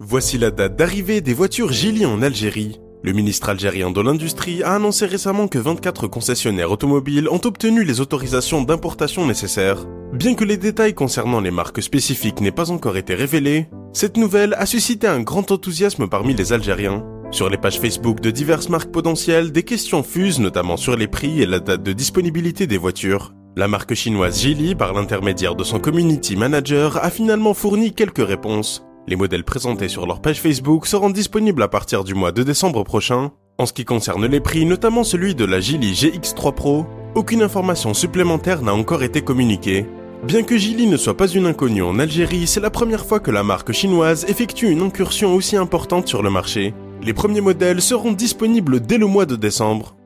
Voici la date d'arrivée des voitures Geely en Algérie. Le ministre algérien de l'Industrie a annoncé récemment que 24 concessionnaires automobiles ont obtenu les autorisations d'importation nécessaires. Bien que les détails concernant les marques spécifiques n'aient pas encore été révélés, cette nouvelle a suscité un grand enthousiasme parmi les Algériens. Sur les pages Facebook de diverses marques potentielles, des questions fusent notamment sur les prix et la date de disponibilité des voitures. La marque chinoise Geely, par l'intermédiaire de son community manager, a finalement fourni quelques réponses. Les modèles présentés sur leur page Facebook seront disponibles à partir du mois de décembre prochain. En ce qui concerne les prix, notamment celui de la Geely GX3 Pro, aucune information supplémentaire n'a encore été communiquée. Bien que Geely ne soit pas une inconnue en Algérie, c'est la première fois que la marque chinoise effectue une incursion aussi importante sur le marché. Les premiers modèles seront disponibles dès le mois de décembre.